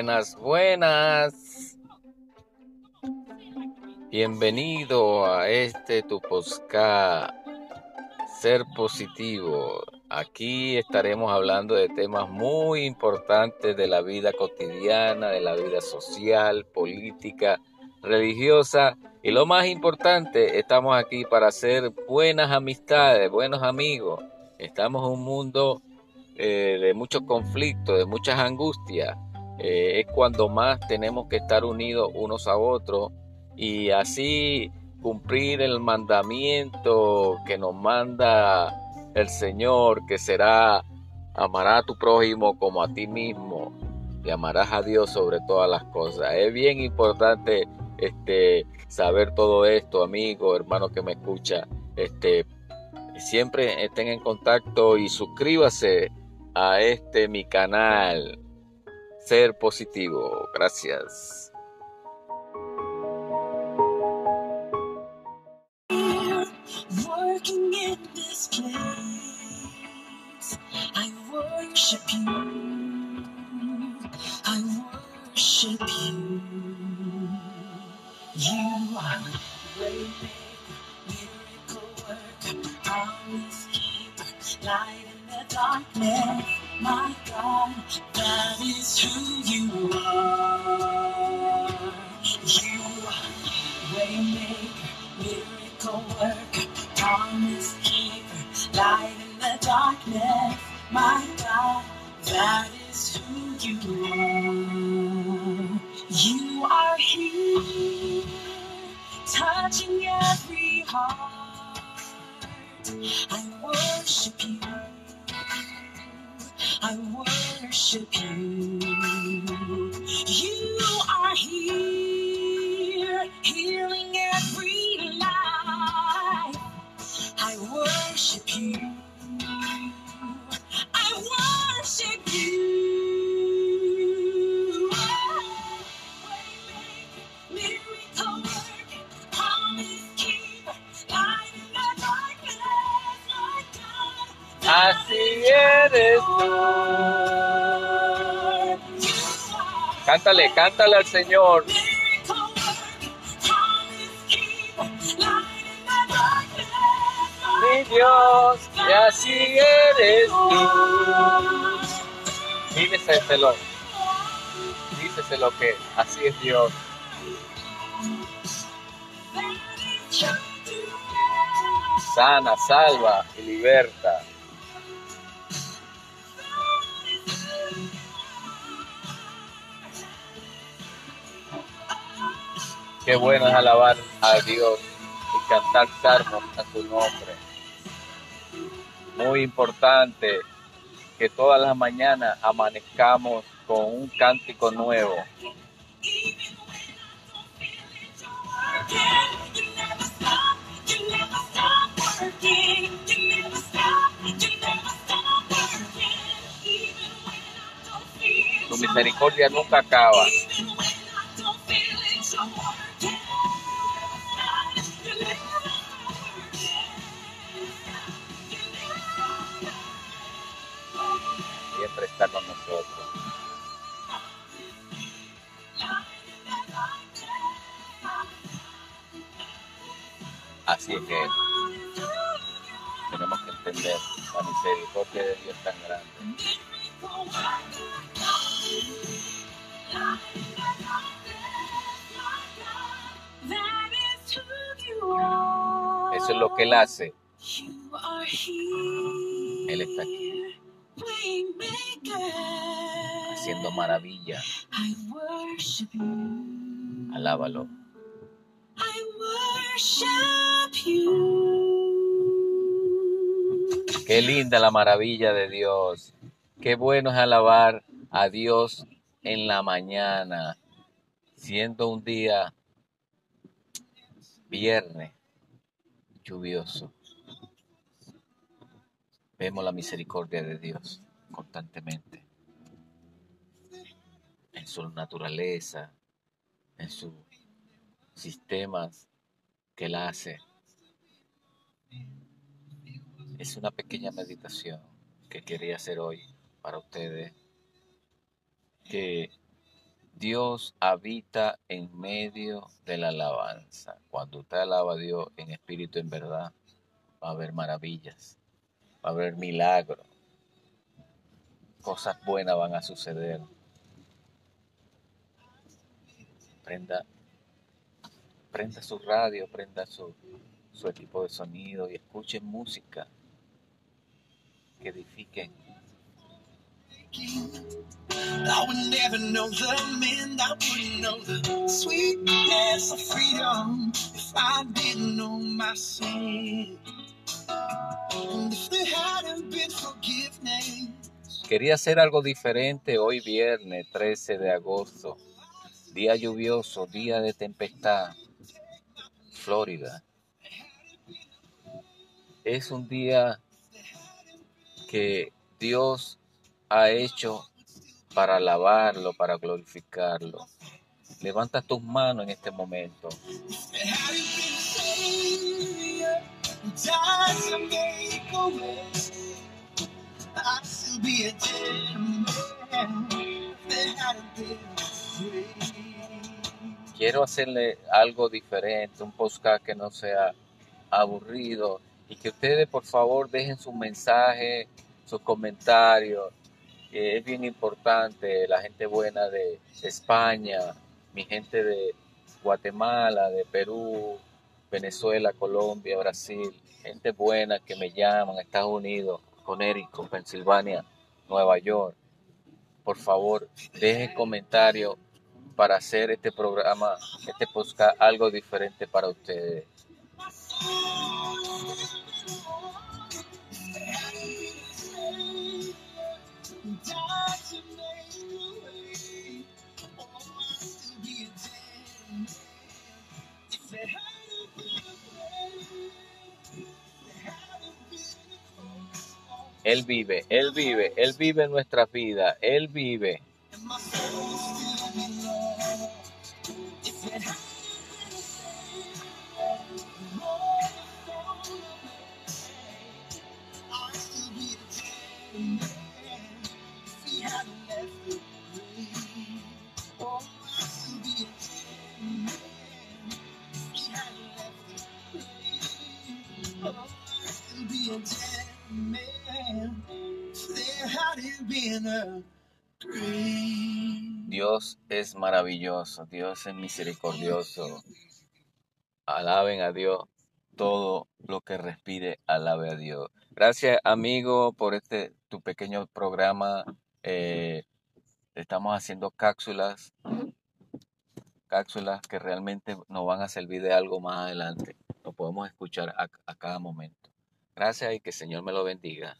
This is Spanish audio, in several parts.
Buenas, buenas. Bienvenido a este tu podcast Ser Positivo. Aquí estaremos hablando de temas muy importantes de la vida cotidiana, de la vida social, política, religiosa y lo más importante, estamos aquí para hacer buenas amistades, buenos amigos. Estamos en un mundo eh, de muchos conflictos, de muchas angustias. Eh, es cuando más tenemos que estar unidos unos a otros y así cumplir el mandamiento que nos manda el Señor, que será amará a tu prójimo como a ti mismo y amarás a Dios sobre todas las cosas. Es bien importante este, saber todo esto, amigo, hermano que me escucha. Este, siempre estén en contacto y suscríbase a este mi canal. Ser positivo. Gracias. You touching every heart. I worship you. I worship you. You are here, healing every life. I worship you. Así eres tú. Cántale, cántale al Señor. Mi Dios, y así eres tú. Díceselo. Díceselo que así es Dios. Sana, salva y liberta. Qué bueno es alabar a Dios y cantar salmos a su nombre. Muy importante que todas las mañanas amanezcamos con un cántico nuevo. Tu misericordia nunca acaba. Con nosotros. Así es que tenemos que entender la misericordia de Dios tan grande. Eso es lo que Él hace. Él está aquí haciendo maravilla. Alábalo. Qué linda la maravilla de Dios. Qué bueno es alabar a Dios en la mañana, siendo un día viernes lluvioso. Vemos la misericordia de Dios constantemente en su naturaleza, en sus sistemas que Él hace. Es una pequeña meditación que quería hacer hoy para ustedes, que Dios habita en medio de la alabanza. Cuando usted alaba a Dios en espíritu, en verdad, va a haber maravillas, va a haber milagros, cosas buenas van a suceder. Prenda, prenda su radio, prenda su, su equipo de sonido y escuche música que edifiquen. I would never know the men, I wouldn't know the sweetness of freedom if I didn't know my sin. Quería hacer algo diferente hoy viernes 13 de agosto, día lluvioso, día de tempestad, Florida. Es un día que Dios ha hecho para alabarlo, para glorificarlo. Levanta tus manos en este momento. Quiero hacerle algo diferente, un podcast que no sea aburrido y que ustedes por favor dejen su mensaje, sus comentarios. es bien importante, la gente buena de España, mi gente de Guatemala, de Perú, Venezuela, Colombia, Brasil, gente buena que me llaman, Estados Unidos, Connecticut, Pensilvania, Nueva York. Por favor, dejen comentarios para hacer este programa, este podcast, algo diferente para ustedes. Él vive, Él vive, Él vive en nuestra vida, Él vive. Dios es maravilloso, Dios es misericordioso. Alaben a Dios, todo lo que respire, alabe a Dios. Gracias, amigo, por este tu pequeño programa. Eh, estamos haciendo cápsulas, cápsulas que realmente nos van a servir de algo más adelante. Lo podemos escuchar a cada momento. Gracias y que el Señor me lo bendiga.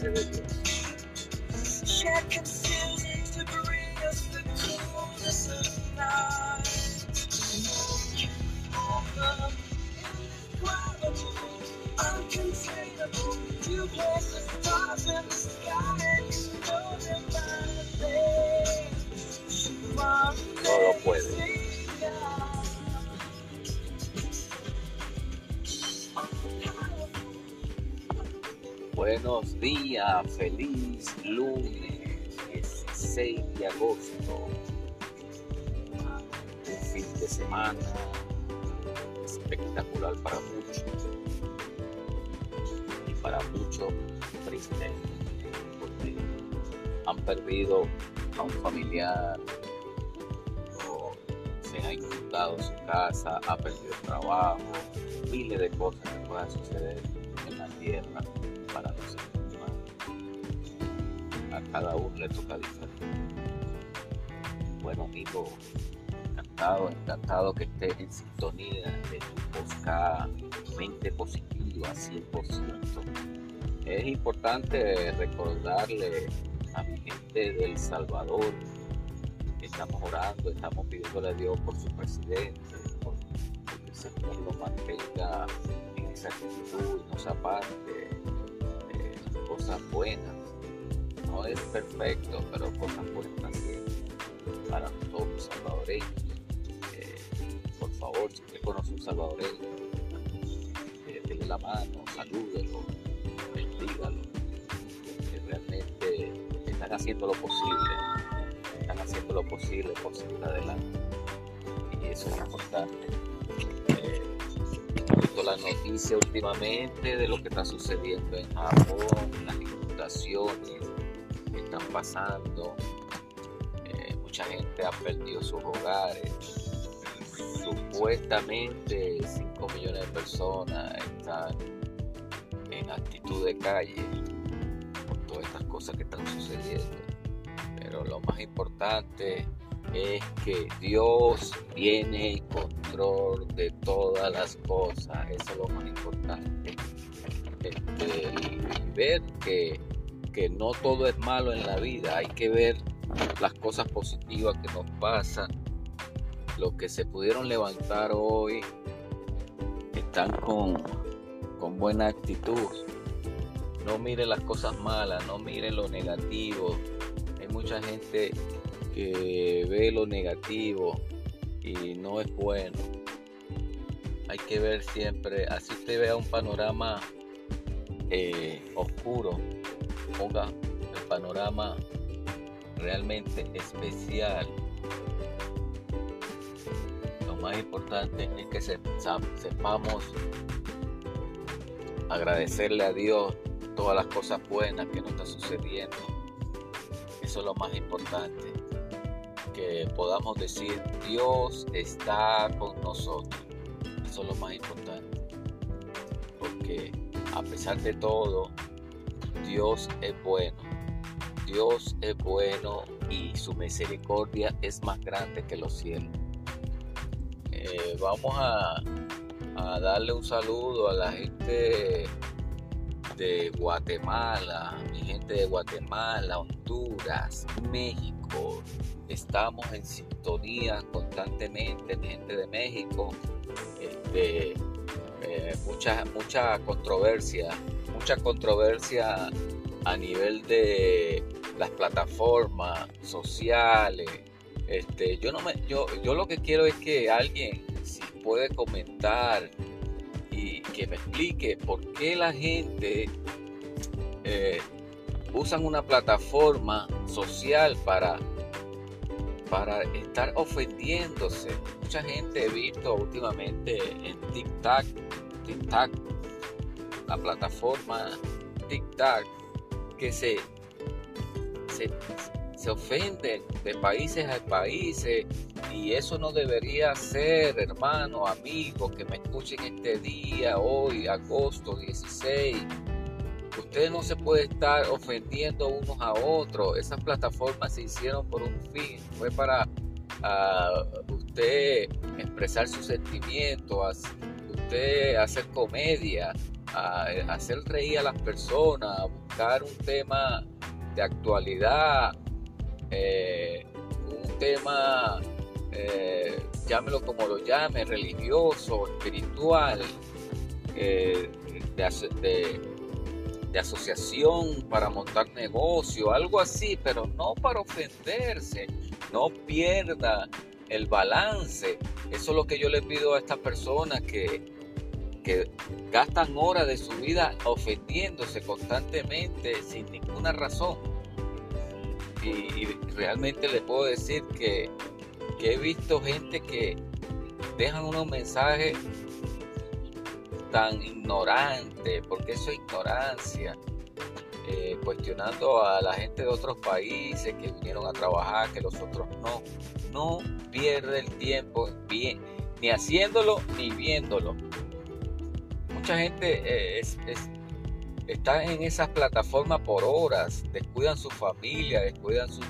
Buenos feliz lunes 16 de agosto. Un fin de semana espectacular para muchos y para muchos triste porque han perdido a un familiar o se ha inundado su casa, ha perdido el trabajo, miles de cosas que puedan suceder en la tierra para a cada uno le toca diferente. Bueno, amigo, encantado, encantado que estés en sintonía de tu busca mente positiva 100%. Es importante recordarle a mi gente del Salvador que estamos orando, estamos pidiéndole a Dios por su presidente, que el Señor lo mantenga en esa actitud, no se aparte, eh, cosas buenas. No es perfecto, pero cosas buenas para todos los salvadoreños. Eh, por favor, si usted conoce un salvadoreño, eh, la mano, salúdelo, bendígalo. Realmente están haciendo lo posible, están haciendo lo posible por seguir adelante. Y eso es importante. Eh, la noticia últimamente de lo que está sucediendo en Japón, las inundaciones que están pasando, mucha gente ha perdido sus hogares. Supuestamente 5 millones de personas están en actitud de calle por todas estas cosas que están sucediendo. Pero lo más importante es que Dios tiene el control de todas las cosas. Eso es lo más importante. Este, ver que, que no todo es malo en la vida. Hay que ver las cosas positivas que nos pasan, los que se pudieron levantar hoy, están con, con buena actitud. No miren las cosas malas, no miren lo negativo. Hay mucha gente que ve lo negativo y no es bueno. Hay que ver siempre, así usted vea un panorama eh, oscuro, el panorama realmente especial. Lo más importante es que sepamos agradecerle a Dios todas las cosas buenas que nos están sucediendo. Eso es lo más importante. Que podamos decir, Dios está con nosotros. Eso es lo más importante. Porque a pesar de todo, Dios es bueno Dios es bueno y su misericordia es más grande que los cielos. Eh, vamos a, darle un saludo a la gente de Guatemala, mi gente de Guatemala, Honduras, México. Estamos en sintonía constantemente, mi gente de México. Este, eh, mucha, mucha controversia, mucha controversia a nivel de las plataformas sociales. Este, yo no me, yo, yo lo que quiero es que alguien si puede comentar y que me explique por qué la gente eh, usan una plataforma social para para estar ofendiéndose. Mucha gente he visto últimamente en TikTok, TikTok, la plataforma TikTok, que se se, ofenden de países a países y eso no debería ser, hermano, amigo, que me escuchen este día, hoy, agosto 16. Usted no se puede estar ofendiendo unos a otros. Esas plataformas se hicieron por un fin, fue para usted expresar sus sentimientos, usted hacer comedia, hacer reír a las personas, buscar un tema de actualidad, eh, un tema, eh, llámelo como lo llame, religioso, espiritual, eh, de, de, asociación para montar negocio, algo así, pero no para ofenderse, no pierda el balance. Eso es lo que yo le pido a estas personas que, que gastan horas de su vida ofendiéndose constantemente sin ninguna razón. Y, realmente le puedo decir que, he visto gente que dejan unos mensajes tan ignorantes, porque eso es ignorancia, eh, cuestionando a la gente de otros países que vinieron a trabajar, que los otros no. No pierde el tiempo ni haciéndolo ni viéndolo mucha gente eh, es, están en esas plataformas por horas, descuidan su familia, descuidan sus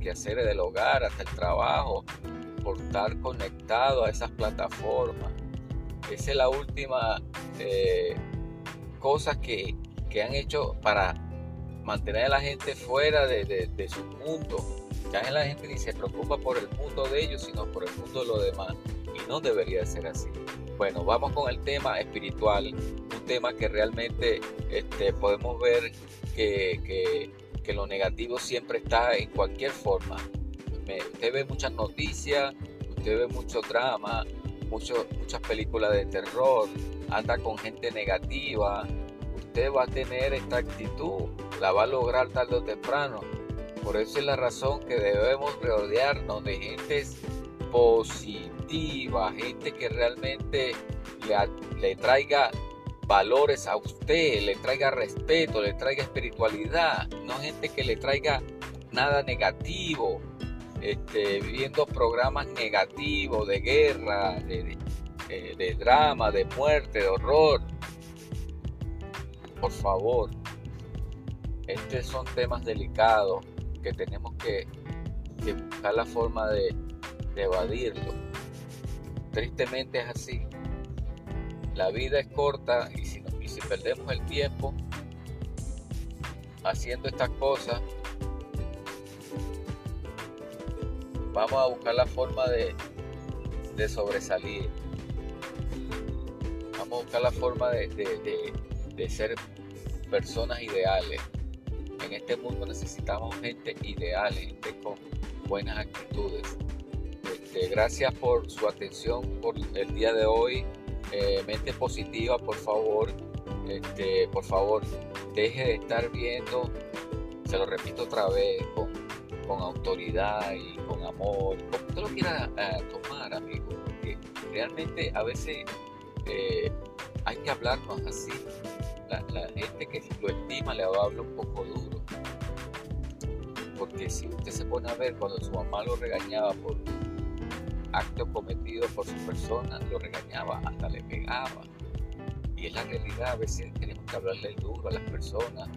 quehaceres del hogar, hasta el trabajo, por estar conectado a esas plataformas. Esa es la última eh, cosa que, han hecho para mantener a la gente fuera de, su mundo. Ya la gente ni se preocupa por el mundo de ellos, sino por el mundo de los demás. Y no debería ser así. Bueno, vamos con el tema espiritual, un tema que realmente este, podemos ver que, que, lo negativo siempre está en cualquier forma. usted ve muchas noticias, usted ve mucho drama, mucho, muchas películas de terror, anda con gente negativa, usted va a tener esta actitud, la va a lograr tarde o temprano. Por eso es la razón que debemos rodearnos de gente gente que realmente le, le traiga valores a usted, le traiga respeto, le traiga espiritualidad, no gente que le traiga nada negativo, este, viendo programas negativos de guerra, de, de, drama, de muerte, de horror. Por favor, estos son temas delicados que tenemos que, buscar la forma de, de evadirlo. Tristemente es así. La vida es corta y si, perdemos el tiempo haciendo estas cosas, vamos a buscar la forma de, de sobresalir. Vamos a buscar la forma de, de, ser personas ideales. En este mundo necesitamos gente ideal, gente con buenas actitudes. Este, gracias por su atención por el día de hoy. Eh, mente positiva, por favor. Este, por favor, deje de estar viendo, se lo repito otra vez, con, autoridad y con amor, como usted lo quiera eh, tomar, amigo, porque realmente a veces eh, hay que hablarnos así. La, gente que lo estima le va a hablar un poco duro. Porque si usted se pone a ver cuando su mamá lo regañaba por acto cometido por su persona, lo regañaba, hasta le pegaba. Y es la realidad, a veces tenemos que hablarle duro a las personas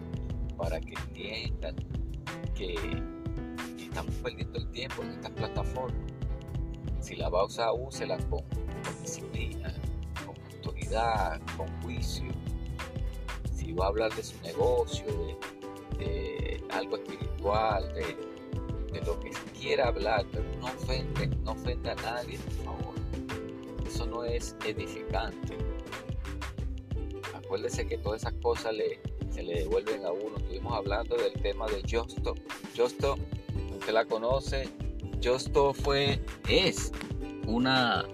para que entiendan que estamos perdiendo el tiempo en estas plataformas. Si la va a usar, úsela con, con disciplina, con autoridad, con juicio. Si va a hablar de su negocio, de, algo espiritual, de, de, lo que quiera hablar, pero no ofende, no ofenda a nadie, por favor. Eso no es edificante. Acuérdese que todas esas cosas le, se le devuelven a uno. Estuvimos hablando del tema de Justo. Justo la conoce, Justo fue, es una,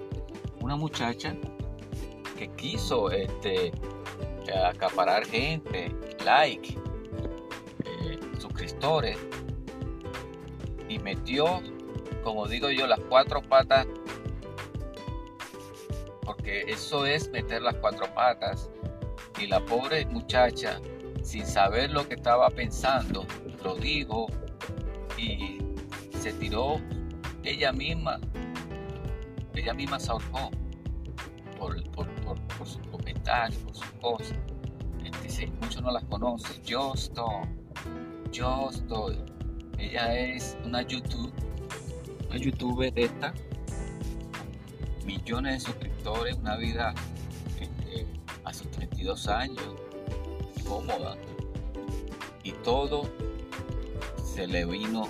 una muchacha que quiso este, acaparar gente, like, eh, suscriptores, metió, como digo yo, las cuatro patas, porque eso es meter las cuatro patas, y la pobre muchacha, sin saber lo que estaba pensando, lo dijo y se tiró ella misma, ella misma se ahorcó por, sus comentarios, por sus cosas. Este, muchos no las conocen. Justo, Justo, ella es una YouTube, una YouTube de esta, millones de suscriptores, una vida este, a sus 32 años, cómoda. Y todo se le vino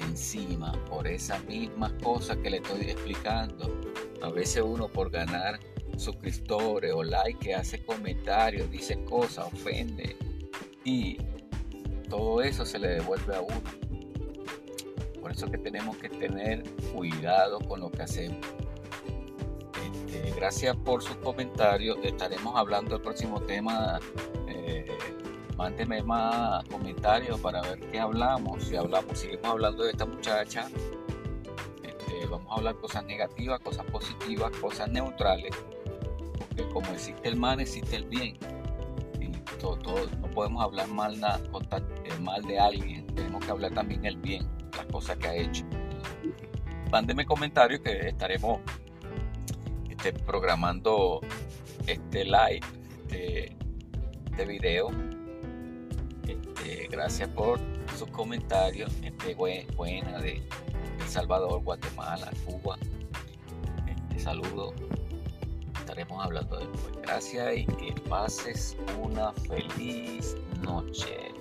encima por esas mismas cosas que le estoy explicando. A veces uno por ganar suscriptores o like hace comentarios, dice cosas, ofende y todo eso se le devuelve a uno. Por eso que tenemos que tener cuidado con lo que hacemos. Este, gracias por sus comentarios. Estaremos hablando del próximo tema eh, mándeme más comentarios para ver qué hablamos. Si hablamos, seguimos hablando de esta muchacha, este, vamos a hablar cosas negativas, cosas positivas, cosas neutrales, porque como existe el mal, existe el bien. No podemos hablar mal, eh, mal de alguien, tenemos que hablar también el bien, las cosas que ha hecho. Mándeme comentarios que estaremos este, programando este live. Este, este video. Este, gracias por sus comentarios. Gente buena de El Salvador, Guatemala, Cuba. Este, saludo estaremos hablando después. Gracias y que pases una feliz noche.